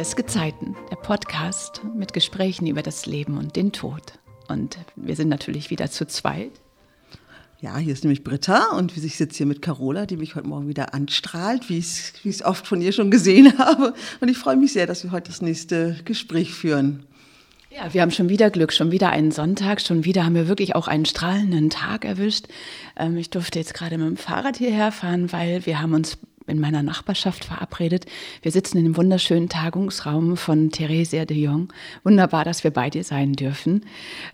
Ist Gezeiten, der Podcast mit Gesprächen über das Leben und den Tod. Und wir sind natürlich wieder zu zweit. Ja, hier ist nämlich Britta und ich sitze hier mit Carola, die mich heute Morgen wieder anstrahlt, wie ich es oft von ihr schon gesehen habe. Und ich freue mich sehr, dass wir heute das nächste Gespräch führen. Ja, wir haben schon wieder Glück, schon wieder einen Sonntag, schon wieder haben wir wirklich auch einen strahlenden Tag erwischt. Ähm, ich durfte jetzt gerade mit dem Fahrrad hierher fahren, weil wir haben uns in meiner Nachbarschaft verabredet. Wir sitzen in dem wunderschönen Tagungsraum von Theresia de Jong. Wunderbar, dass wir bei dir sein dürfen.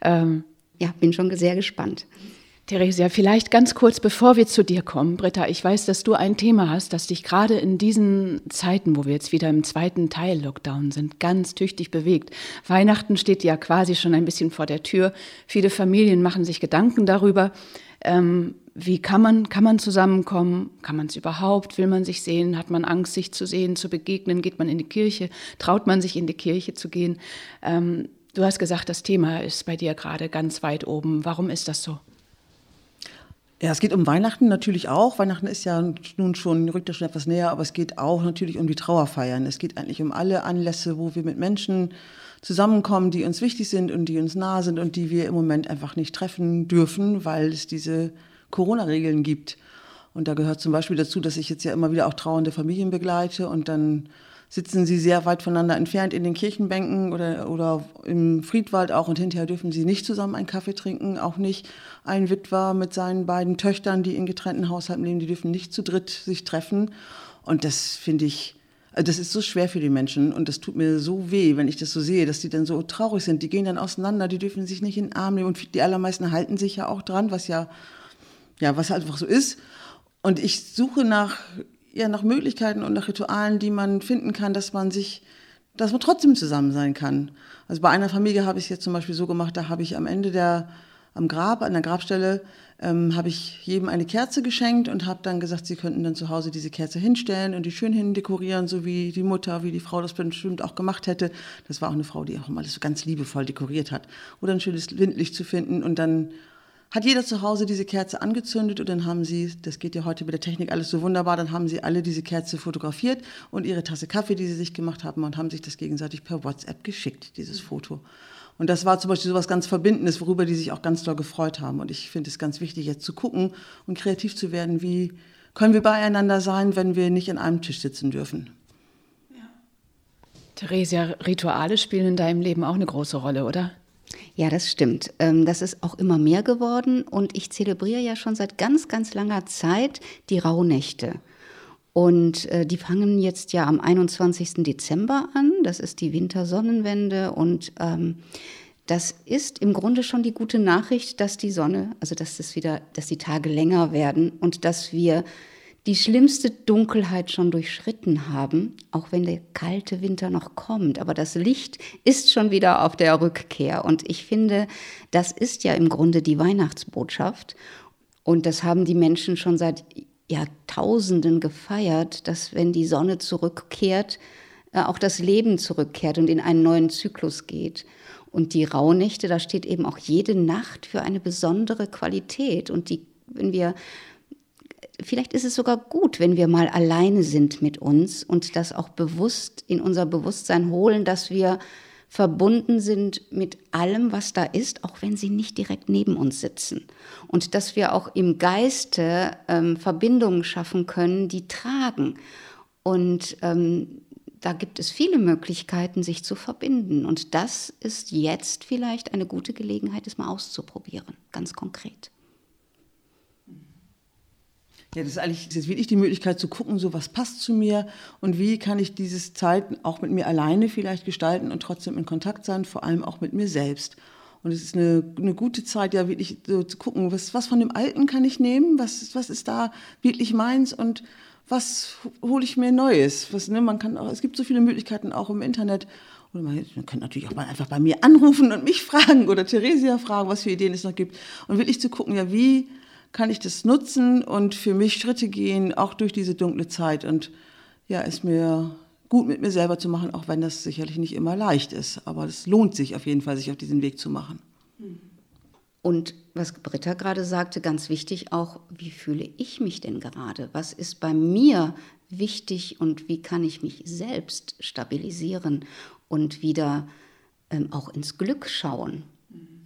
Ähm, ja, bin schon sehr gespannt. Theresia, vielleicht ganz kurz, bevor wir zu dir kommen, Britta, ich weiß, dass du ein Thema hast, das dich gerade in diesen Zeiten, wo wir jetzt wieder im zweiten Teil Lockdown sind, ganz tüchtig bewegt. Weihnachten steht ja quasi schon ein bisschen vor der Tür. Viele Familien machen sich Gedanken darüber. Ähm, wie kann man, kann man zusammenkommen? Kann man es überhaupt? Will man sich sehen? Hat man Angst, sich zu sehen, zu begegnen? Geht man in die Kirche? Traut man sich in die Kirche zu gehen? Ähm, du hast gesagt, das Thema ist bei dir gerade ganz weit oben. Warum ist das so? Ja, es geht um Weihnachten natürlich auch. Weihnachten ist ja nun schon, rückt ja schon etwas näher, aber es geht auch natürlich um die Trauerfeiern. Es geht eigentlich um alle Anlässe, wo wir mit Menschen zusammenkommen, die uns wichtig sind und die uns nah sind und die wir im Moment einfach nicht treffen dürfen, weil es diese Corona-Regeln gibt. Und da gehört zum Beispiel dazu, dass ich jetzt ja immer wieder auch trauernde Familien begleite und dann sitzen sie sehr weit voneinander entfernt in den Kirchenbänken oder, oder im Friedwald auch und hinterher dürfen sie nicht zusammen einen Kaffee trinken, auch nicht ein Witwer mit seinen beiden Töchtern, die in getrennten Haushalten leben, die dürfen nicht zu dritt sich treffen. Und das finde ich, also das ist so schwer für die Menschen und das tut mir so weh, wenn ich das so sehe, dass die dann so traurig sind. Die gehen dann auseinander, die dürfen sich nicht in den Arm nehmen und die allermeisten halten sich ja auch dran, was ja, ja, was einfach so ist. Und ich suche nach ja, nach Möglichkeiten und nach Ritualen, die man finden kann, dass man sich, dass man trotzdem zusammen sein kann. Also bei einer Familie habe ich es jetzt zum Beispiel so gemacht, da habe ich am Ende der, am Grab, an der Grabstelle, ähm, habe ich jedem eine Kerze geschenkt und habe dann gesagt, sie könnten dann zu Hause diese Kerze hinstellen und die schön hindekorieren, so wie die Mutter, wie die Frau das bestimmt auch gemacht hätte. Das war auch eine Frau, die auch immer alles so ganz liebevoll dekoriert hat. Oder ein schönes Windlicht zu finden und dann hat jeder zu Hause diese Kerze angezündet und dann haben sie, das geht ja heute mit der Technik alles so wunderbar, dann haben sie alle diese Kerze fotografiert und ihre Tasse Kaffee, die sie sich gemacht haben und haben sich das gegenseitig per WhatsApp geschickt, dieses Foto. Und das war zum Beispiel so was ganz Verbindendes, worüber die sich auch ganz doll gefreut haben. Und ich finde es ganz wichtig, jetzt zu gucken und kreativ zu werden, wie können wir beieinander sein, wenn wir nicht an einem Tisch sitzen dürfen. Ja. Theresia, Rituale spielen in deinem Leben auch eine große Rolle, oder? Ja, das stimmt. Ähm, das ist auch immer mehr geworden und ich zelebriere ja schon seit ganz, ganz langer Zeit die Rauhnächte. Und äh, die fangen jetzt ja am 21. Dezember an. Das ist die Wintersonnenwende und ähm, das ist im Grunde schon die gute Nachricht, dass die Sonne, also dass das wieder, dass die Tage länger werden und dass wir die schlimmste Dunkelheit schon durchschritten haben, auch wenn der kalte Winter noch kommt. Aber das Licht ist schon wieder auf der Rückkehr. Und ich finde, das ist ja im Grunde die Weihnachtsbotschaft. Und das haben die Menschen schon seit Jahrtausenden gefeiert, dass wenn die Sonne zurückkehrt, äh, auch das Leben zurückkehrt und in einen neuen Zyklus geht. Und die Rauhnächte, da steht eben auch jede Nacht für eine besondere Qualität. Und die, wenn wir vielleicht ist es sogar gut, wenn wir mal alleine sind mit uns und das auch bewusst in unser Bewusstsein holen, dass wir verbunden sind mit allem, was da ist, auch wenn sie nicht direkt neben uns sitzen. Und dass wir auch im Geiste ähm, Verbindungen schaffen können, die tragen. Und ähm, da gibt es viele Möglichkeiten, sich zu verbinden. Und das ist jetzt vielleicht eine gute Gelegenheit, es mal auszuprobieren, ganz konkret. Ja, das ist eigentlich das ist wirklich die Möglichkeit zu gucken, so was passt zu mir und wie kann ich diese Zeit auch mit mir alleine vielleicht gestalten und trotzdem in Kontakt sein, vor allem auch mit mir selbst. Und es ist eine, eine gute Zeit, ja wirklich so zu gucken, was, was von dem Alten kann ich nehmen, was, was ist da wirklich meins und was hole ich mir Neues. Was, ne, man kann auch, es gibt so viele Möglichkeiten auch im Internet. Oder man, man kann natürlich auch mal einfach bei mir anrufen und mich fragen oder Theresia fragen, was für Ideen es noch gibt. Und wirklich zu gucken, ja, wie kann ich das nutzen und für mich Schritte gehen, auch durch diese dunkle Zeit. Und ja, es mir gut mit mir selber zu machen, auch wenn das sicherlich nicht immer leicht ist. Aber es lohnt sich auf jeden Fall, sich auf diesen Weg zu machen. Und was Britta gerade sagte, ganz wichtig auch, wie fühle ich mich denn gerade? Was ist bei mir wichtig und wie kann ich mich selbst stabilisieren und wieder ähm, auch ins Glück schauen?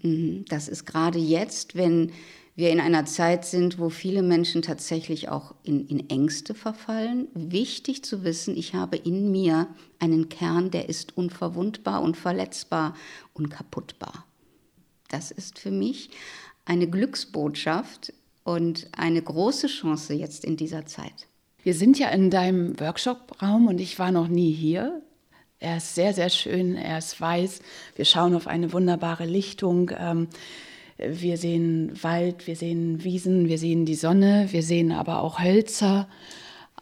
Mhm. Das ist gerade jetzt, wenn wir in einer Zeit sind, wo viele Menschen tatsächlich auch in, in Ängste verfallen, wichtig zu wissen, ich habe in mir einen Kern, der ist unverwundbar, unverletzbar, unkaputtbar. Das ist für mich eine Glücksbotschaft und eine große Chance jetzt in dieser Zeit. Wir sind ja in deinem Workshop-Raum und ich war noch nie hier. Er ist sehr, sehr schön, er ist weiß. Wir schauen auf eine wunderbare Lichtung. Ähm, wir sehen Wald, wir sehen Wiesen, wir sehen die Sonne, wir sehen aber auch Hölzer.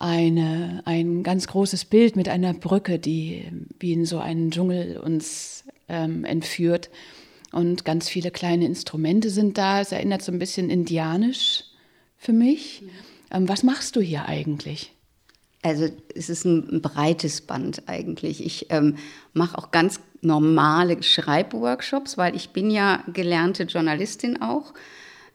Eine, ein ganz großes Bild mit einer Brücke, die wie in so einen Dschungel uns ähm, entführt. Und ganz viele kleine Instrumente sind da. Es erinnert so ein bisschen indianisch für mich. Ähm, was machst du hier eigentlich? Also es ist ein breites Band eigentlich. Ich ähm, mache auch ganz normale Schreibworkshops, weil ich bin ja gelernte Journalistin auch.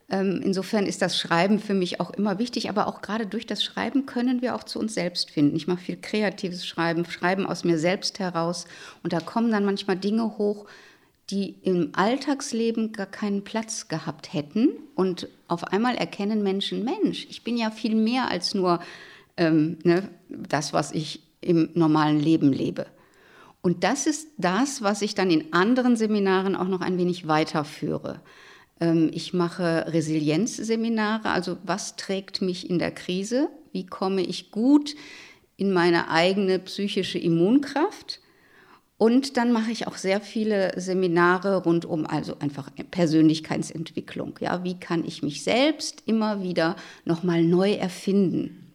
Ähm, insofern ist das Schreiben für mich auch immer wichtig, aber auch gerade durch das Schreiben können wir auch zu uns selbst finden. Ich mache viel kreatives Schreiben, Schreiben aus mir selbst heraus und da kommen dann manchmal Dinge hoch, die im Alltagsleben gar keinen Platz gehabt hätten. Und auf einmal erkennen Menschen, Mensch, ich bin ja viel mehr als nur ähm, ne, das, was ich im normalen Leben lebe. Und das ist das, was ich dann in anderen Seminaren auch noch ein wenig weiterführe. Ähm, ich mache Resilienzseminare, also was trägt mich in der Krise? Wie komme ich gut in meine eigene psychische Immunkraft? Und dann mache ich auch sehr viele Seminare rund um also einfach Persönlichkeitsentwicklung. Ja, wie kann ich mich selbst immer wieder nochmal neu erfinden?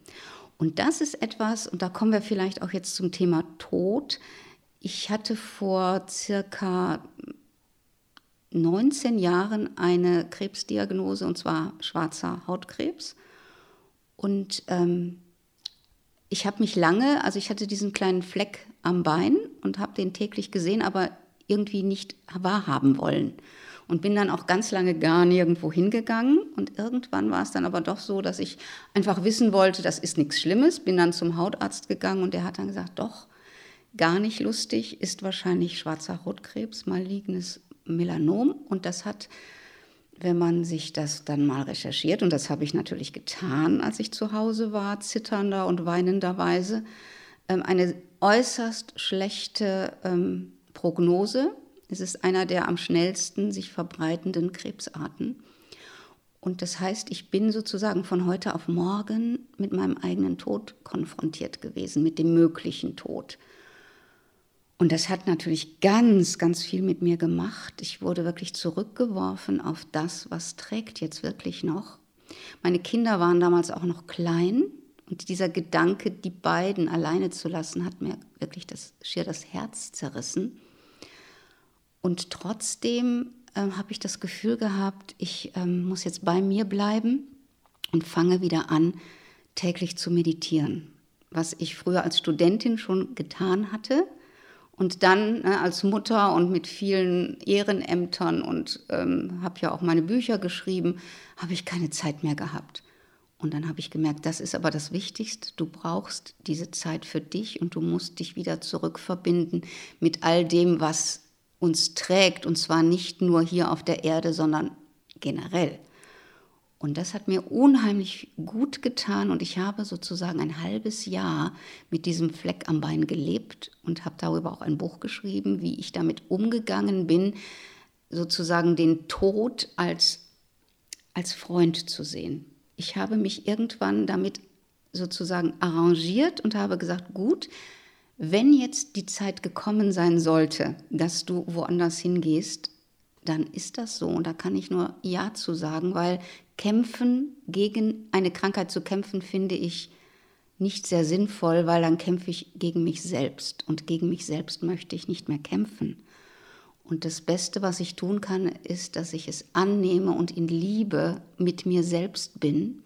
Und das ist etwas, und da kommen wir vielleicht auch jetzt zum Thema Tod. Ich hatte vor circa 19 Jahren eine Krebsdiagnose, und zwar schwarzer Hautkrebs. Und ähm, ich habe mich lange, also ich hatte diesen kleinen Fleck am Bein und habe den täglich gesehen, aber irgendwie nicht wahrhaben wollen. Und bin dann auch ganz lange gar nirgendwo hingegangen. Und irgendwann war es dann aber doch so, dass ich einfach wissen wollte, das ist nichts Schlimmes. Bin dann zum Hautarzt gegangen und der hat dann gesagt, doch, gar nicht lustig, ist wahrscheinlich schwarzer Hautkrebs, malignes Melanom. Und das hat wenn man sich das dann mal recherchiert, und das habe ich natürlich getan, als ich zu Hause war, zitternder und weinenderweise, ähm, eine äußerst schlechte ähm, Prognose. Es ist einer der am schnellsten sich verbreitenden Krebsarten. Und das heißt, ich bin sozusagen von heute auf morgen mit meinem eigenen Tod konfrontiert gewesen, mit dem möglichen Tod. Und das hat natürlich ganz, ganz viel mit mir gemacht. Ich wurde wirklich zurückgeworfen auf das, was trägt jetzt wirklich noch. Meine Kinder waren damals auch noch klein und dieser Gedanke, die beiden alleine zu lassen, hat mir wirklich das, schier das Herz zerrissen. Und trotzdem äh, habe ich das Gefühl gehabt, ich äh, muss jetzt bei mir bleiben und fange wieder an, täglich zu meditieren. Was ich früher als Studentin schon getan hatte, und dann ne, als Mutter und mit vielen Ehrenämtern und ähm, habe ja auch meine Bücher geschrieben, habe ich keine Zeit mehr gehabt. Und dann habe ich gemerkt, das ist aber das Wichtigste. Du brauchst diese Zeit für dich und du musst dich wieder zurückverbinden mit all dem, was uns trägt. Und zwar nicht nur hier auf der Erde, sondern generell. Und das hat mir unheimlich gut getan und ich habe sozusagen ein halbes Jahr mit diesem Fleck am Bein gelebt und habe darüber auch ein Buch geschrieben, wie ich damit umgegangen bin, sozusagen den Tod als, als Freund zu sehen. Ich habe mich irgendwann damit sozusagen arrangiert und habe gesagt, gut, wenn jetzt die Zeit gekommen sein sollte, dass du woanders hingehst, dann ist das so. Und da kann ich nur Ja zu sagen, weil kämpfen, gegen eine Krankheit zu kämpfen, finde ich nicht sehr sinnvoll, weil dann kämpfe ich gegen mich selbst. Und gegen mich selbst möchte ich nicht mehr kämpfen. Und das Beste, was ich tun kann, ist, dass ich es annehme und in Liebe mit mir selbst bin.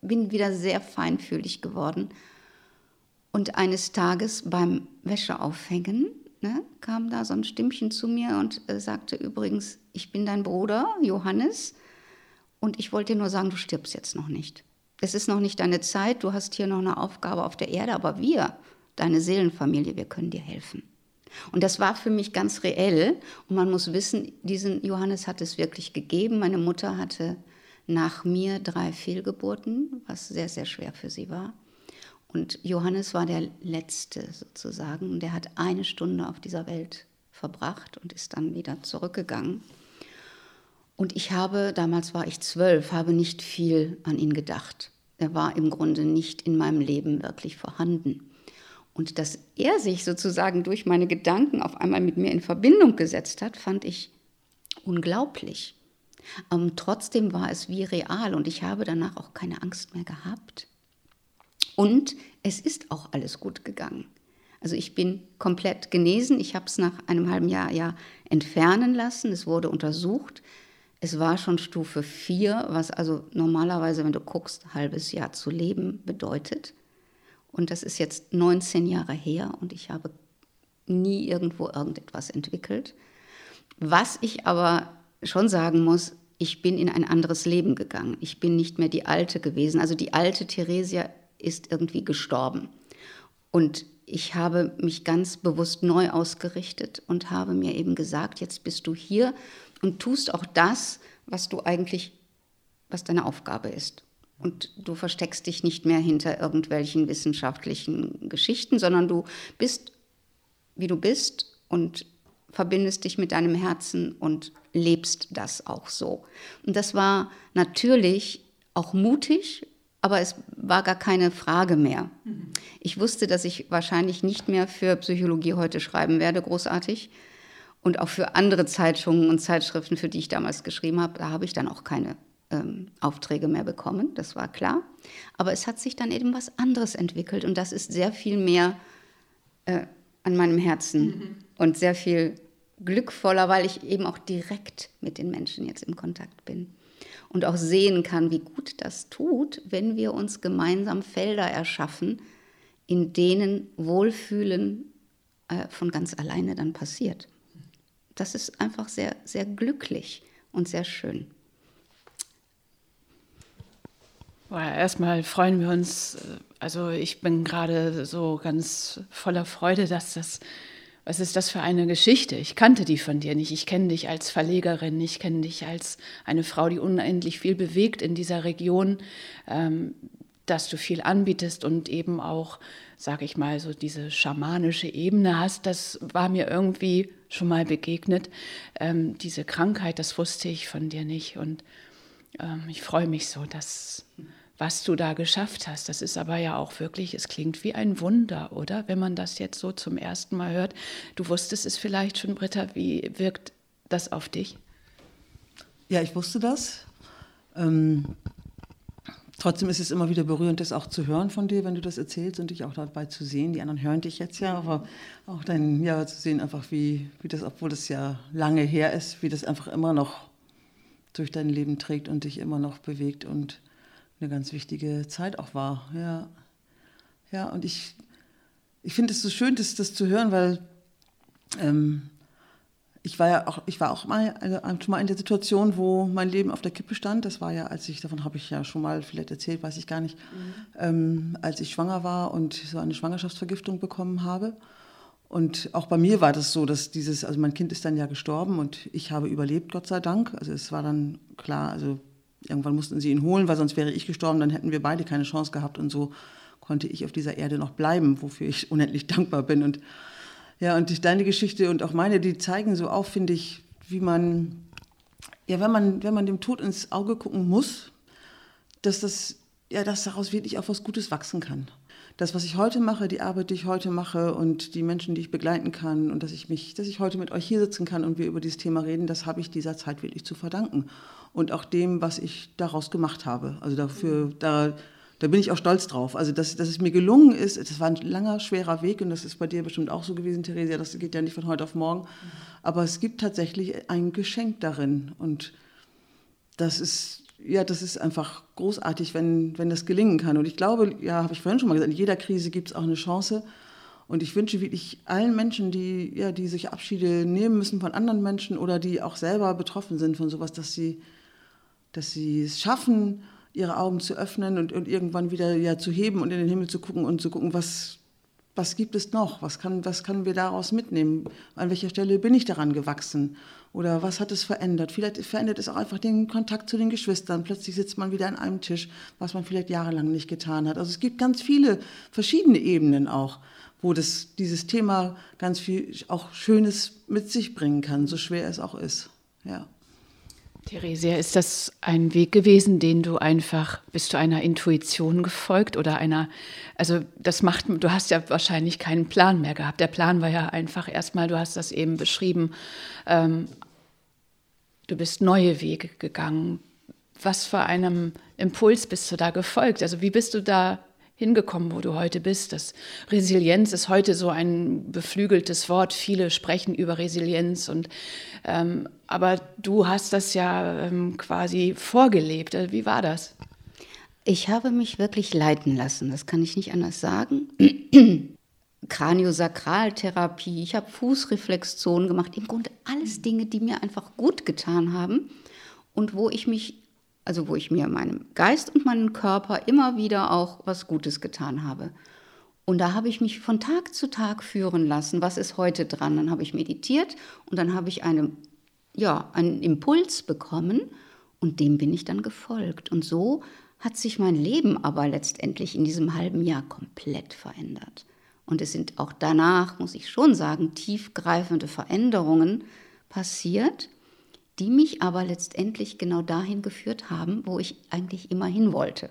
Bin wieder sehr feinfühlig geworden. Und eines Tages beim Wäscheaufhängen ne, kam da so ein Stimmchen zu mir und äh, sagte übrigens, ich bin dein Bruder, Johannes, und ich wollte dir nur sagen, du stirbst jetzt noch nicht. Es ist noch nicht deine Zeit, du hast hier noch eine Aufgabe auf der Erde, aber wir, deine Seelenfamilie, wir können dir helfen. Und das war für mich ganz reell. Und man muss wissen, diesen Johannes hat es wirklich gegeben. Meine Mutter hatte nach mir drei Fehlgeburten, was sehr, sehr schwer für sie war. Und Johannes war der Letzte sozusagen. Der hat eine Stunde auf dieser Welt verbracht und ist dann wieder zurückgegangen. Und ich habe, damals war ich zwölf, habe nicht viel an ihn gedacht. Er war im Grunde nicht in meinem Leben wirklich vorhanden. Und dass er sich sozusagen durch meine Gedanken auf einmal mit mir in Verbindung gesetzt hat, fand ich unglaublich. Ähm, trotzdem war es wie real und ich habe danach auch keine Angst mehr gehabt. Und es ist auch alles gut gegangen. Also ich bin komplett genesen. Ich habe es nach einem halben Jahr ja entfernen lassen. Es wurde untersucht. Es war schon Stufe 4, was also normalerweise, wenn du guckst, halbes Jahr zu leben bedeutet. Und das ist jetzt 19 Jahre her und ich habe nie irgendwo irgendetwas entwickelt. Was ich aber schon sagen muss, ich bin in ein anderes Leben gegangen. Ich bin nicht mehr die alte gewesen. Also die alte Theresia ist irgendwie gestorben. Und ich habe mich ganz bewusst neu ausgerichtet und habe mir eben gesagt, jetzt bist du hier und tust auch das, was du eigentlich, was deine Aufgabe ist. Und du versteckst dich nicht mehr hinter irgendwelchen wissenschaftlichen Geschichten, sondern du bist, wie du bist und verbindest dich mit deinem Herzen und lebst das auch so. Und das war natürlich auch mutig, aber es war gar keine Frage mehr. Ich wusste, dass ich wahrscheinlich nicht mehr für Psychologie heute schreiben werde, großartig. Und auch für andere Zeitungen und Zeitschriften, für die ich damals geschrieben habe, da habe ich dann auch keine ähm, Aufträge mehr bekommen, das war klar. Aber es hat sich dann eben was anderes entwickelt und das ist sehr viel mehr äh, an meinem Herzen mhm. und sehr viel glückvoller, weil ich eben auch direkt mit den Menschen jetzt im Kontakt bin und auch sehen kann, wie gut das tut, wenn wir uns gemeinsam Felder erschaffen, in denen Wohlfühlen äh, von ganz alleine dann passiert. Das ist einfach sehr, sehr glücklich und sehr schön. Erstmal freuen wir uns, äh, also ich bin gerade so ganz voller Freude, dass das, was ist das für eine Geschichte? Ich kannte die von dir nicht. Ich kenne dich als Verlegerin, ich kenne dich als eine Frau, die unendlich viel bewegt in dieser Region, ähm, dass du viel anbietest und eben auch, sage ich mal, so diese schamanische Ebene hast. Das war mir irgendwie schon mal begegnet. Ähm, diese Krankheit, das wusste ich von dir nicht und ähm, ich freue mich so, dass was du da geschafft hast. Das ist aber ja auch wirklich, es klingt wie ein Wunder, oder? Wenn man das jetzt so zum ersten Mal hört. Du wusstest es vielleicht schon, Britta, wie wirkt das auf dich? Ja, ich wusste das. Ähm, trotzdem ist es immer wieder berührend, das auch zu hören von dir, wenn du das erzählst und dich auch dabei zu sehen. Die anderen hören dich jetzt ja, aber auch dann ja zu sehen, einfach wie, wie das, obwohl das ja lange her ist, wie das einfach immer noch durch dein Leben trägt und dich immer noch bewegt und eine ganz wichtige Zeit auch war. Ja, ja und ich, ich finde es so schön, das, das zu hören, weil ähm, ich war ja auch, ich war auch mal, also schon mal in der Situation, wo mein Leben auf der Kippe stand. Das war ja, als ich, davon habe ich ja schon mal vielleicht erzählt, weiß ich gar nicht, mhm. ähm, als ich schwanger war und so eine Schwangerschaftsvergiftung bekommen habe. Und auch bei mir war das so, dass dieses, also mein Kind ist dann ja gestorben und ich habe überlebt, Gott sei Dank. Also es war dann klar, also Irgendwann mussten sie ihn holen, weil sonst wäre ich gestorben, dann hätten wir beide keine Chance gehabt. Und so konnte ich auf dieser Erde noch bleiben, wofür ich unendlich dankbar bin. Und ja, und deine Geschichte und auch meine, die zeigen so auf, finde ich, wie man, ja, wenn man, wenn man dem Tod ins Auge gucken muss, dass das, ja, dass daraus wirklich auch was Gutes wachsen kann. Das, was ich heute mache, die Arbeit, die ich heute mache und die Menschen, die ich begleiten kann und dass ich mich, dass ich heute mit euch hier sitzen kann und wir über dieses Thema reden, das habe ich dieser Zeit wirklich zu verdanken und auch dem, was ich daraus gemacht habe. Also dafür, da, da bin ich auch stolz drauf. Also dass, dass es mir gelungen ist, das war ein langer, schwerer Weg und das ist bei dir bestimmt auch so gewesen, Theresia, das geht ja nicht von heute auf morgen. Aber es gibt tatsächlich ein Geschenk darin und das ist, ja, das ist einfach großartig, wenn, wenn das gelingen kann. Und ich glaube, ja, habe ich vorhin schon mal gesagt, in jeder Krise gibt es auch eine Chance. Und ich wünsche wirklich allen Menschen, die, ja, die sich Abschiede nehmen müssen von anderen Menschen oder die auch selber betroffen sind von sowas, dass sie, dass sie es schaffen, ihre Augen zu öffnen und, und irgendwann wieder ja, zu heben und in den Himmel zu gucken und zu gucken, was, was gibt es noch? Was, kann, was können wir daraus mitnehmen? An welcher Stelle bin ich daran gewachsen? Oder was hat es verändert? Vielleicht verändert es auch einfach den Kontakt zu den Geschwistern. Plötzlich sitzt man wieder an einem Tisch, was man vielleicht jahrelang nicht getan hat. Also es gibt ganz viele verschiedene Ebenen auch, wo das, dieses Thema ganz viel auch Schönes mit sich bringen kann, so schwer es auch ist. Ja. Theresia, ist das ein Weg gewesen, den du einfach, bist du einer Intuition gefolgt oder einer, also das macht, du hast ja wahrscheinlich keinen Plan mehr gehabt. Der Plan war ja einfach erstmal, du hast das eben beschrieben, ähm, du bist neue Wege gegangen. Was für einem Impuls bist du da gefolgt? Also wie bist du da hingekommen, wo du heute bist. Das Resilienz ist heute so ein beflügeltes Wort. Viele sprechen über Resilienz und ähm, aber du hast das ja ähm, quasi vorgelebt. Äh, wie war das? Ich habe mich wirklich leiten lassen. Das kann ich nicht anders sagen. Kraniosakraltherapie, ich habe Fußreflexzonen gemacht. Im Grunde alles Dinge, die mir einfach gut getan haben und wo ich mich also wo ich mir meinem Geist und meinem Körper immer wieder auch was Gutes getan habe. Und da habe ich mich von Tag zu Tag führen lassen, was ist heute dran. Dann habe ich meditiert und dann habe ich eine, ja, einen Impuls bekommen und dem bin ich dann gefolgt. Und so hat sich mein Leben aber letztendlich in diesem halben Jahr komplett verändert. Und es sind auch danach, muss ich schon sagen, tiefgreifende Veränderungen passiert die mich aber letztendlich genau dahin geführt haben, wo ich eigentlich immer hin wollte.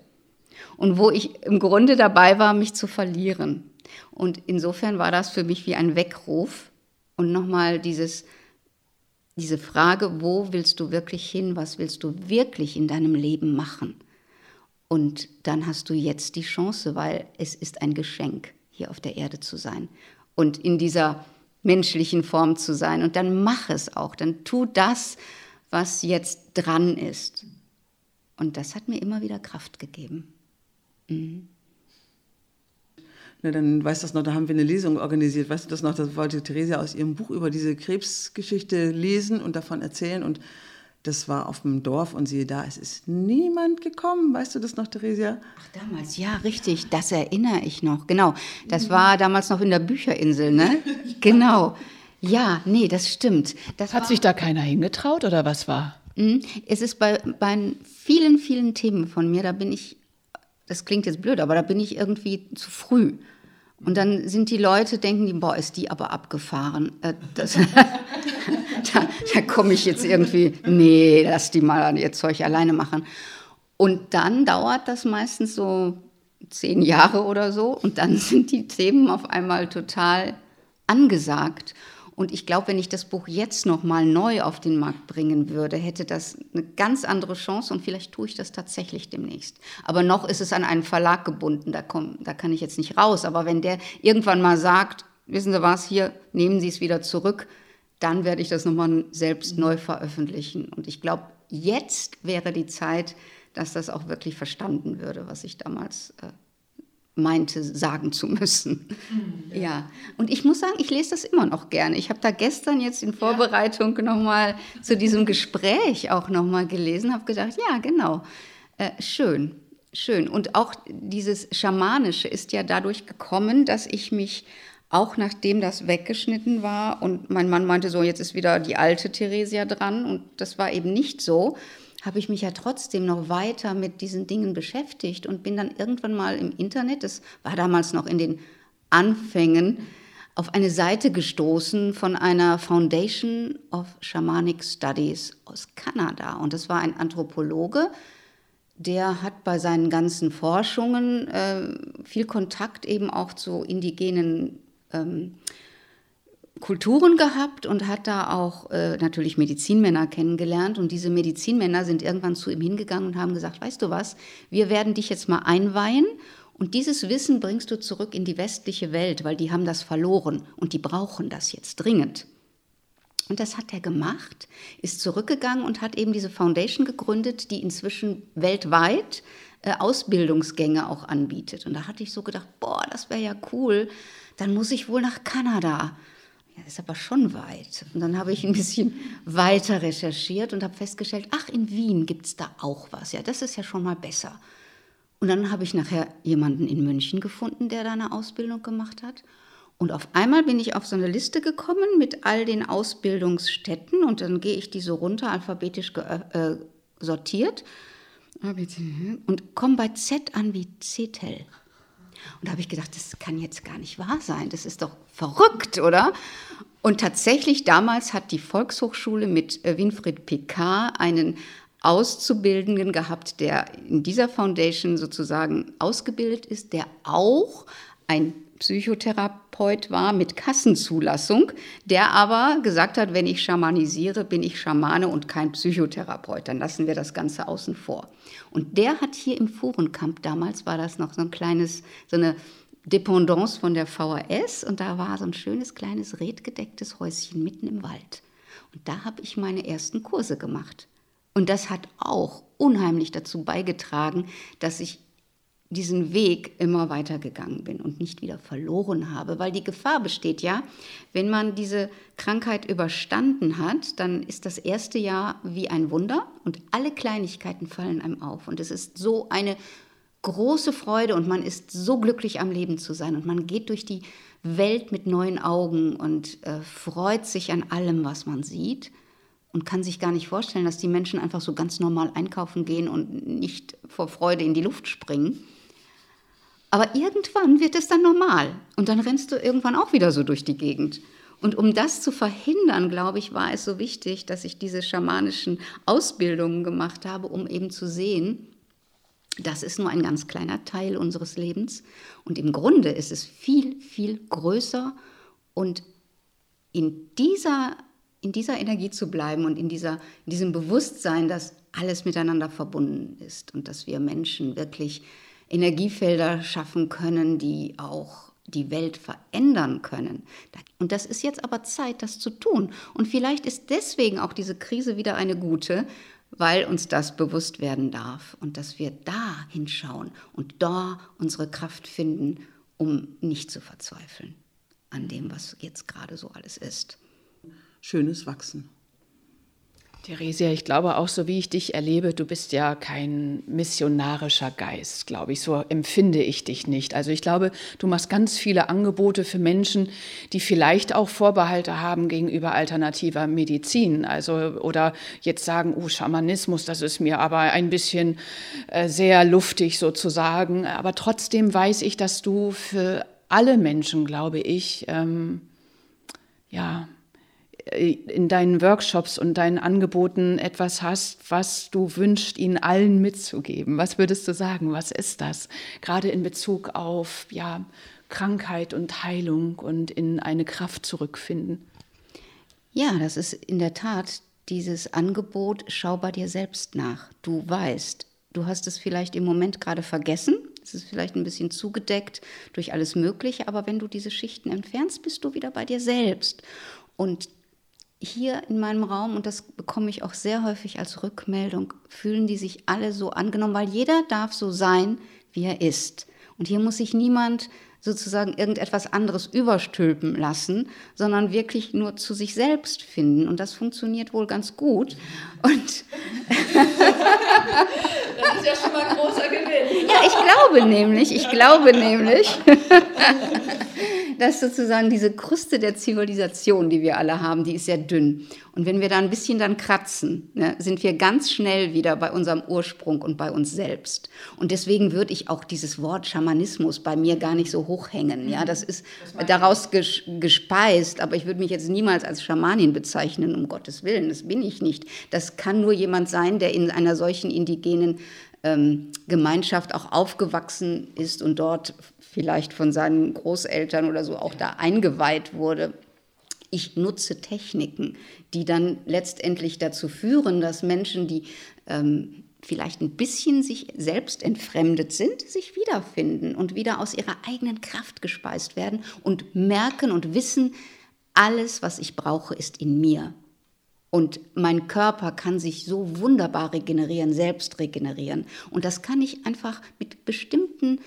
Und wo ich im Grunde dabei war, mich zu verlieren. Und insofern war das für mich wie ein Weckruf und nochmal dieses, diese Frage, wo willst du wirklich hin, was willst du wirklich in deinem Leben machen? Und dann hast du jetzt die Chance, weil es ist ein Geschenk, hier auf der Erde zu sein und in dieser menschlichen Form zu sein. Und dann mach es auch, dann tu das, was jetzt dran ist. Und das hat mir immer wieder Kraft gegeben. Mhm. Na, dann weißt du das noch, da haben wir eine Lesung organisiert. Weißt du das noch, da wollte Theresia aus ihrem Buch über diese Krebsgeschichte lesen und davon erzählen. Und das war auf dem Dorf und siehe da, es ist niemand gekommen. Weißt du das noch, Theresia? Ach, damals, ja, richtig, das erinnere ich noch. Genau, das war damals noch in der Bücherinsel, ne? Genau. Ja, nee, das stimmt. Das Hat sich da keiner hingetraut oder was war? Mhm. Es ist bei, bei vielen, vielen Themen von mir, da bin ich, das klingt jetzt blöd, aber da bin ich irgendwie zu früh. Und dann sind die Leute, denken die, boah, ist die aber abgefahren. Äh, das, da, da komme ich jetzt irgendwie, nee, lass die mal ihr Zeug alleine machen. Und dann dauert das meistens so zehn Jahre oder so und dann sind die Themen auf einmal total angesagt. Und ich glaube, wenn ich das Buch jetzt noch mal neu auf den Markt bringen würde, hätte das eine ganz andere Chance und vielleicht tue ich das tatsächlich demnächst. Aber noch ist es an einen Verlag gebunden, da, komm, da kann ich jetzt nicht raus. Aber wenn der irgendwann mal sagt, wissen Sie was, hier nehmen Sie es wieder zurück, dann werde ich das noch mal selbst neu veröffentlichen. Und ich glaube, jetzt wäre die Zeit, dass das auch wirklich verstanden würde, was ich damals äh, meinte, sagen zu müssen. Mhm, ja. und ich muss sagen, ich lese das immer noch gerne. Ich habe da gestern jetzt in Vorbereitung ja. nochmal zu diesem Gespräch auch nochmal gelesen, habe gedacht, ja, genau, äh, schön, schön. Und auch dieses Schamanische ist ja dadurch gekommen, dass ich mich auch nachdem das weggeschnitten war und mein Mann meinte so, jetzt ist wieder die alte Theresia dran und das war eben nicht so, habe ich mich ja trotzdem noch weiter mit diesen Dingen beschäftigt und bin dann irgendwann mal im Internet, das war damals noch in den Anfängen, auf eine Seite gestoßen von einer Foundation of Shamanic Studies aus Kanada. Und das war ein Anthropologe, der hat bei seinen ganzen Forschungen äh, viel Kontakt eben auch zu indigenen ähm, Kulturen gehabt und hat da auch äh, natürlich Medizinmänner kennengelernt. Und diese Medizinmänner sind irgendwann zu ihm hingegangen und haben gesagt, weißt du was, wir werden dich jetzt mal einweihen und dieses Wissen bringst du zurück in die westliche Welt, weil die haben das verloren und die brauchen das jetzt dringend. Und das hat er gemacht, ist zurückgegangen und hat eben diese Foundation gegründet, die inzwischen weltweit Ausbildungsgänge auch anbietet. Und da hatte ich so gedacht, boah, das wäre ja cool, dann muss ich wohl nach Kanada. Ja, ist aber schon weit. Und dann habe ich ein bisschen weiter recherchiert und habe festgestellt, ach, in Wien gibt es da auch was. Ja, das ist ja schon mal besser. Und dann habe ich nachher jemanden in München gefunden, der da eine Ausbildung gemacht hat. Und auf einmal bin ich auf so eine Liste gekommen mit all den Ausbildungsstätten und dann gehe ich die so runter, alphabetisch äh, sortiert und komme bei Z an wie Zetel. Und da habe ich gedacht, das kann jetzt gar nicht wahr sein, das ist doch verrückt, oder? Und tatsächlich damals hat die Volkshochschule mit äh, Winfried Picard einen Auszubildenden gehabt, der in dieser Foundation sozusagen ausgebildet ist, der auch ein Psychotherapeut war mit Kassenzulassung, der aber gesagt hat, wenn ich schamanisiere, bin ich Schamane und kein Psychotherapeut. Dann lassen wir das Ganze außen vor. Und der hat hier im Forenkamp, damals war das noch so ein kleines, so eine Dependance von der VHS und da war so ein schönes kleines redgedecktes Häuschen mitten im Wald. Und da habe ich meine ersten Kurse gemacht. Und das hat auch unheimlich dazu beigetragen, dass ich diesen Weg immer weitergegangen bin und nicht wieder verloren habe, weil die Gefahr besteht ja, wenn man diese Krankheit überstanden hat, dann ist das erste Jahr wie ein Wunder und alle Kleinigkeiten fallen einem auf. Und es ist so eine große Freude und man ist so glücklich am Leben zu sein. Und man geht durch die Welt mit neuen Augen und äh, freut sich an allem, was man sieht und kann sich gar nicht vorstellen, dass die Menschen einfach so ganz normal einkaufen gehen und nicht vor Freude in die Luft springen. Aber irgendwann wird es dann normal und dann rennst du irgendwann auch wieder so durch die Gegend. Und um das zu verhindern, glaube ich, war es so wichtig, dass ich diese schamanischen Ausbildungen gemacht habe, um eben zu sehen, das ist nur ein ganz kleiner Teil unseres Lebens. Und im Grunde ist es viel, viel größer. Und in dieser, in dieser Energie zu bleiben und in, dieser, in diesem Bewusstsein, dass alles miteinander verbunden ist und dass wir Menschen wirklich Energiefelder schaffen können, die auch die Welt verändern können. Und das ist jetzt aber Zeit, das zu tun. Und vielleicht ist deswegen auch diese Krise wieder eine gute, weil uns das bewusst werden darf und dass wir da hinschauen und da unsere Kraft finden, um nicht zu verzweifeln an dem, was jetzt gerade so alles ist. Schönes Wachsen. Theresia, ich glaube auch so, wie ich dich erlebe, du bist ja kein missionarischer Geist, glaube ich. So empfinde ich dich nicht. Also ich glaube, du machst ganz viele Angebote für Menschen, die vielleicht auch Vorbehalte haben gegenüber alternativer Medizin. Also oder jetzt sagen, oh, Schamanismus, das ist mir aber ein bisschen äh, sehr luftig sozusagen. Aber trotzdem weiß ich, dass du für alle Menschen, glaube ich, ähm, ja, in deinen Workshops und deinen Angeboten etwas hast, was du wünschst, ihnen allen mitzugeben. Was würdest du sagen? Was ist das? Gerade in Bezug auf ja, Krankheit und Heilung und in eine Kraft zurückfinden. Ja, das ist in der Tat dieses Angebot, schau bei dir selbst nach. Du weißt, du hast es vielleicht im Moment gerade vergessen. Es ist vielleicht ein bisschen zugedeckt durch alles Mögliche, aber wenn du diese Schichten entfernst, bist du wieder bei dir selbst. Und hier in meinem Raum, und das bekomme ich auch sehr häufig als Rückmeldung, fühlen die sich alle so angenommen, weil jeder darf so sein, wie er ist. Und hier muss sich niemand sozusagen irgendetwas anderes überstülpen lassen, sondern wirklich nur zu sich selbst finden. Und das funktioniert wohl ganz gut. Und das ist ja schon mal ein großer Gewinn. Ja, ich glaube nämlich, ich glaube nämlich, dass sozusagen diese Kruste der Zivilisation, die wir alle haben, die ist sehr dünn. Und wenn wir da ein bisschen dann kratzen, ne, sind wir ganz schnell wieder bei unserem Ursprung und bei uns selbst. Und deswegen würde ich auch dieses Wort Schamanismus bei mir gar nicht so hochhängen. Ja, das ist das daraus gespeist, aber ich würde mich jetzt niemals als Schamanin bezeichnen, um Gottes Willen. Das bin ich nicht. Das kann nur jemand sein, der in einer solchen indigenen ähm, Gemeinschaft auch aufgewachsen ist und dort vielleicht von seinen Großeltern oder so auch da eingeweiht wurde. Ich nutze Techniken, die dann letztendlich dazu führen, dass Menschen, die ähm, vielleicht ein bisschen sich selbst entfremdet sind, sich wiederfinden und wieder aus ihrer eigenen Kraft gespeist werden und merken und wissen, alles, was ich brauche, ist in mir. Und mein Körper kann sich so wunderbar regenerieren, selbst regenerieren. Und das kann ich einfach mit bestimmten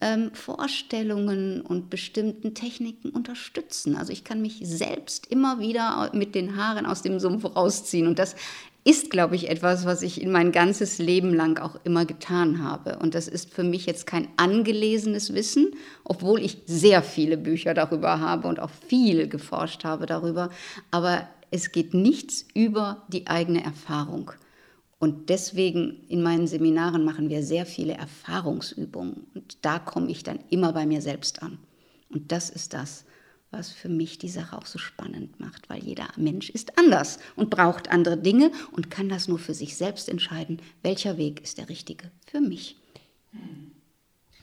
ähm, Vorstellungen und bestimmten Techniken unterstützen. Also ich kann mich selbst immer wieder mit den Haaren aus dem Sumpf rausziehen. Und das ist, glaube ich, etwas, was ich in mein ganzes Leben lang auch immer getan habe. Und das ist für mich jetzt kein angelesenes Wissen, obwohl ich sehr viele Bücher darüber habe und auch viel geforscht habe darüber. Aber es geht nichts über die eigene Erfahrung. Und deswegen in meinen Seminaren machen wir sehr viele Erfahrungsübungen. Und da komme ich dann immer bei mir selbst an. Und das ist das, was für mich die Sache auch so spannend macht, weil jeder Mensch ist anders und braucht andere Dinge und kann das nur für sich selbst entscheiden, welcher Weg ist der richtige für mich.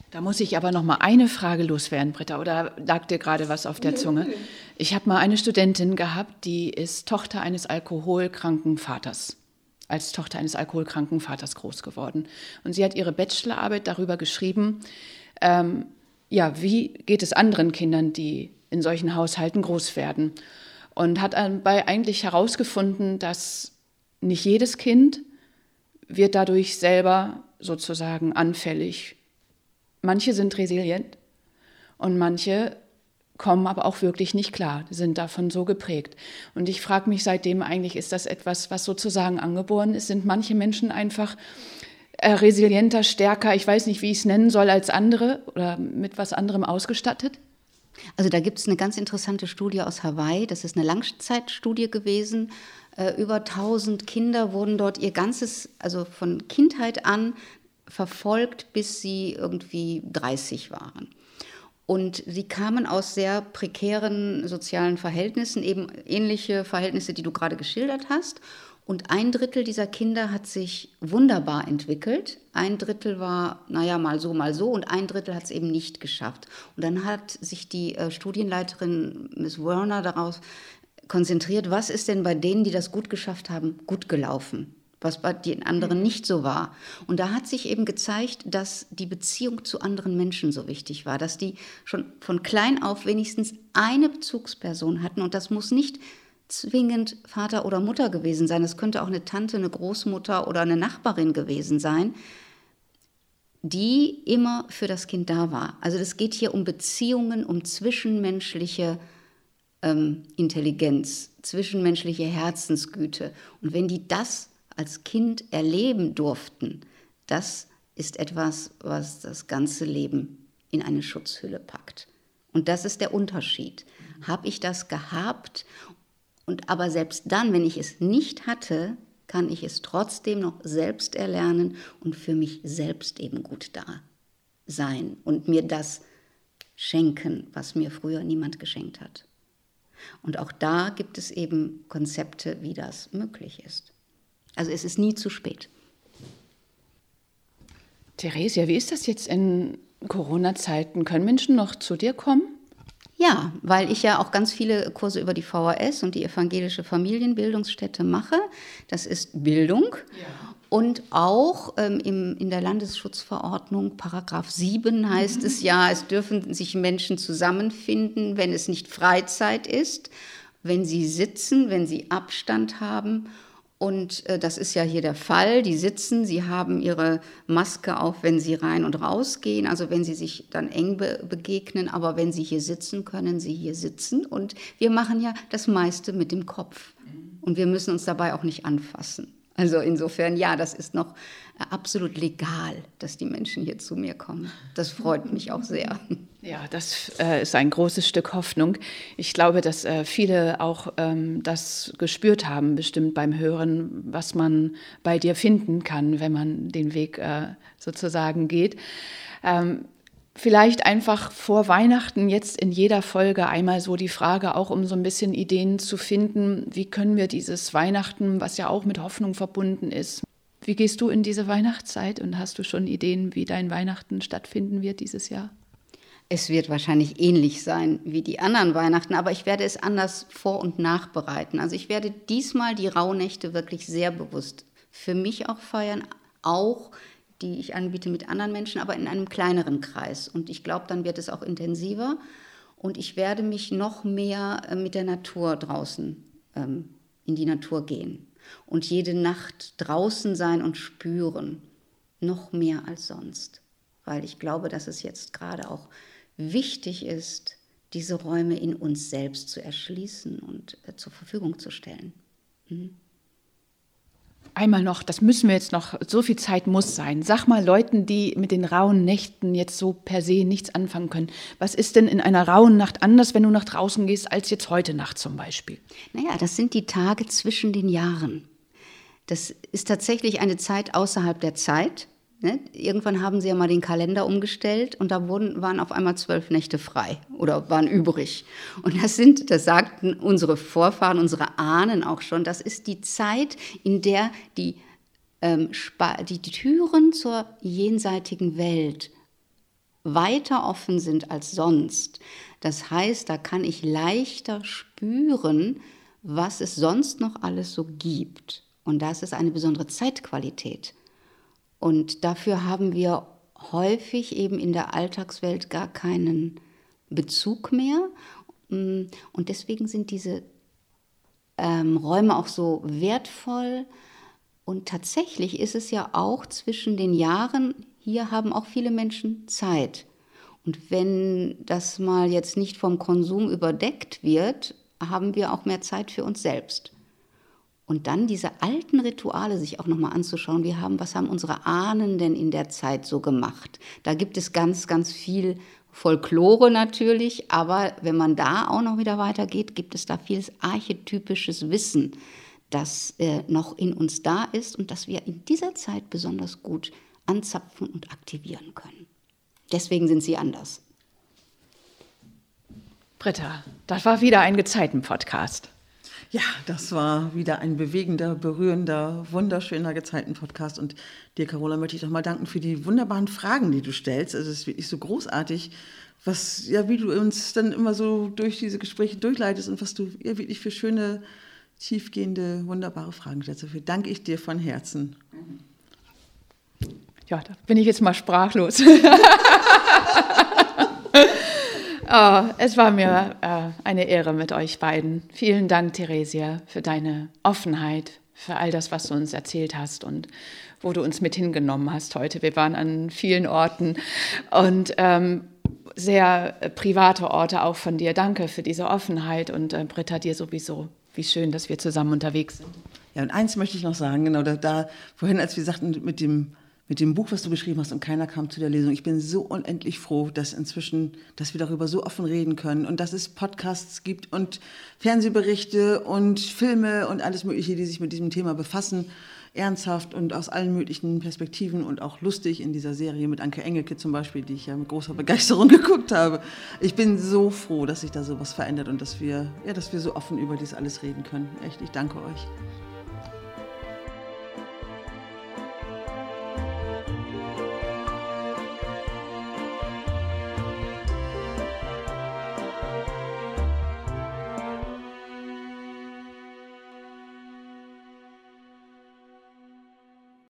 Da muss ich aber noch mal eine Frage loswerden, Britta, oder lag dir gerade was auf der Zunge? Ich habe mal eine Studentin gehabt, die ist Tochter eines alkoholkranken Vaters als Tochter eines alkoholkranken Vaters groß geworden. Und sie hat ihre Bachelorarbeit darüber geschrieben, ähm, ja, wie geht es anderen Kindern, die in solchen Haushalten groß werden. Und hat dabei eigentlich herausgefunden, dass nicht jedes Kind wird dadurch selber sozusagen anfällig. Manche sind resilient und manche kommen aber auch wirklich nicht klar, sind davon so geprägt. Und ich frage mich seitdem eigentlich, ist das etwas, was sozusagen angeboren ist? Sind manche Menschen einfach äh, resilienter, stärker, ich weiß nicht, wie ich es nennen soll, als andere oder mit was anderem ausgestattet? Also da gibt es eine ganz interessante Studie aus Hawaii, das ist eine Langzeitstudie gewesen. Äh, über 1000 Kinder wurden dort ihr ganzes, also von Kindheit an verfolgt, bis sie irgendwie 30 waren. Und sie kamen aus sehr prekären sozialen Verhältnissen, eben ähnliche Verhältnisse, die du gerade geschildert hast. Und ein Drittel dieser Kinder hat sich wunderbar entwickelt. Ein Drittel war, naja, mal so, mal so. Und ein Drittel hat es eben nicht geschafft. Und dann hat sich die äh, Studienleiterin Miss Werner daraus konzentriert, was ist denn bei denen, die das gut geschafft haben, gut gelaufen? Was bei den anderen nicht so war. Und da hat sich eben gezeigt, dass die Beziehung zu anderen Menschen so wichtig war, dass die schon von klein auf wenigstens eine Bezugsperson hatten. Und das muss nicht zwingend Vater oder Mutter gewesen sein. Das könnte auch eine Tante, eine Großmutter oder eine Nachbarin gewesen sein, die immer für das Kind da war. Also es geht hier um Beziehungen, um zwischenmenschliche ähm, Intelligenz, zwischenmenschliche Herzensgüte. Und wenn die das als Kind erleben durften, das ist etwas, was das ganze Leben in eine Schutzhülle packt. Und das ist der Unterschied. Habe ich das gehabt? Und aber selbst dann, wenn ich es nicht hatte, kann ich es trotzdem noch selbst erlernen und für mich selbst eben gut da sein und mir das schenken, was mir früher niemand geschenkt hat. Und auch da gibt es eben Konzepte, wie das möglich ist. Also es ist nie zu spät. Theresia, wie ist das jetzt in Corona-Zeiten? Können Menschen noch zu dir kommen? Ja, weil ich ja auch ganz viele Kurse über die VHS und die evangelische Familienbildungsstätte mache. Das ist Bildung. Ja. Und auch ähm, im, in der Landesschutzverordnung, Paragraph 7 heißt mhm. es ja, es dürfen sich Menschen zusammenfinden, wenn es nicht Freizeit ist, wenn sie sitzen, wenn sie Abstand haben und äh, das ist ja hier der Fall. Die sitzen, sie haben ihre Maske auf, wenn sie rein und raus gehen, also wenn sie sich dann eng be begegnen. Aber wenn sie hier sitzen, können sie hier sitzen. Und wir machen ja das meiste mit dem Kopf. Und wir müssen uns dabei auch nicht anfassen. Also insofern, ja, das ist noch absolut legal, dass die Menschen hier zu mir kommen. Das freut mich auch sehr. Ja, das äh, ist ein großes Stück Hoffnung. Ich glaube, dass äh, viele auch ähm, das gespürt haben, bestimmt beim Hören, was man bei dir finden kann, wenn man den Weg äh, sozusagen geht. Ähm, vielleicht einfach vor Weihnachten jetzt in jeder Folge einmal so die Frage, auch um so ein bisschen Ideen zu finden, wie können wir dieses Weihnachten, was ja auch mit Hoffnung verbunden ist, wie gehst du in diese Weihnachtszeit und hast du schon Ideen, wie dein Weihnachten stattfinden wird dieses Jahr? Es wird wahrscheinlich ähnlich sein wie die anderen Weihnachten, aber ich werde es anders vor- und nachbereiten. Also ich werde diesmal die Rauhnächte wirklich sehr bewusst für mich auch feiern, auch die ich anbiete mit anderen Menschen, aber in einem kleineren Kreis. Und ich glaube, dann wird es auch intensiver. Und ich werde mich noch mehr äh, mit der Natur draußen ähm, in die Natur gehen und jede Nacht draußen sein und spüren, noch mehr als sonst, weil ich glaube, dass es jetzt gerade auch wichtig ist, diese Räume in uns selbst zu erschließen und äh, zur Verfügung zu stellen. Mhm. Einmal noch, das müssen wir jetzt noch, so viel Zeit muss sein. Sag mal Leuten, die mit den rauen Nächten jetzt so per se nichts anfangen können. Was ist denn in einer rauen Nacht anders, wenn du nach draußen gehst, als jetzt heute Nacht zum Beispiel? Naja, das sind die Tage zwischen den Jahren. Das ist tatsächlich eine Zeit außerhalb der Zeit. Ne? Irgendwann haben sie ja mal den Kalender umgestellt und da wurden, waren auf einmal zwölf Nächte frei oder waren übrig. Und das sind, das sagten unsere Vorfahren, unsere Ahnen auch schon, das ist die Zeit, in der die, ähm, die, die Türen zur jenseitigen Welt weiter offen sind als sonst. Das heißt, da kann ich leichter spüren, was es sonst noch alles so gibt. Und das ist eine besondere Zeitqualität. Und dafür haben wir häufig eben in der Alltagswelt gar keinen Bezug mehr. Mm, und deswegen sind diese ähm, Räume auch so wertvoll. Und tatsächlich ist es ja auch zwischen den Jahren, hier haben auch viele Menschen Zeit. Und wenn das mal jetzt nicht vom Konsum überdeckt wird, haben wir auch mehr Zeit für uns selbst. Und dann diese alten Rituale sich auch nochmal anzuschauen. Wir haben, was haben unsere Ahnen denn in der Zeit so gemacht? Da gibt es ganz, ganz viel Folklore natürlich, aber wenn man da auch noch wieder weitergeht, gibt es da vieles archetypisches Wissen, das äh, noch in uns da ist und das wir in dieser Zeit besonders gut anzapfen und aktivieren können. Deswegen sind sie anders. Britta, das war wieder ein Gezeiten-Podcast. Ja, das war wieder ein bewegender, berührender, wunderschöner Gezeiten-Podcast. Und dir, Carola, möchte ich doch mal danken für die wunderbaren Fragen, die du stellst. Also es ist wirklich so großartig, was, ja, wie du uns dann immer so durch diese Gespräche durchleitest und was du ja wirklich für schöne, tiefgehende, wunderbare Fragen stellst. Dafür danke ich dir von Herzen. Ja, da bin ich jetzt mal sprachlos. Oh, es war mir äh, eine Ehre mit euch beiden. Vielen Dank, Theresia, für deine Offenheit, für all das, was du uns erzählt hast und wo du uns mit hingenommen hast heute. Wir waren an vielen Orten und ähm, sehr äh, private Orte auch von dir. Danke für diese Offenheit und äh, Britta, dir sowieso. Wie schön, dass wir zusammen unterwegs sind. Ja, und eins möchte ich noch sagen, genau, da, da vorhin, als wir sagten, mit dem mit dem Buch, was du geschrieben hast und keiner kam zu der Lesung. Ich bin so unendlich froh, dass inzwischen, dass wir darüber so offen reden können und dass es Podcasts gibt und Fernsehberichte und Filme und alles Mögliche, die sich mit diesem Thema befassen. Ernsthaft und aus allen möglichen Perspektiven und auch lustig in dieser Serie mit Anke Engelke zum Beispiel, die ich ja mit großer Begeisterung geguckt habe. Ich bin so froh, dass sich da sowas verändert und dass wir, ja, dass wir so offen über dies alles reden können. Echt, ich danke euch.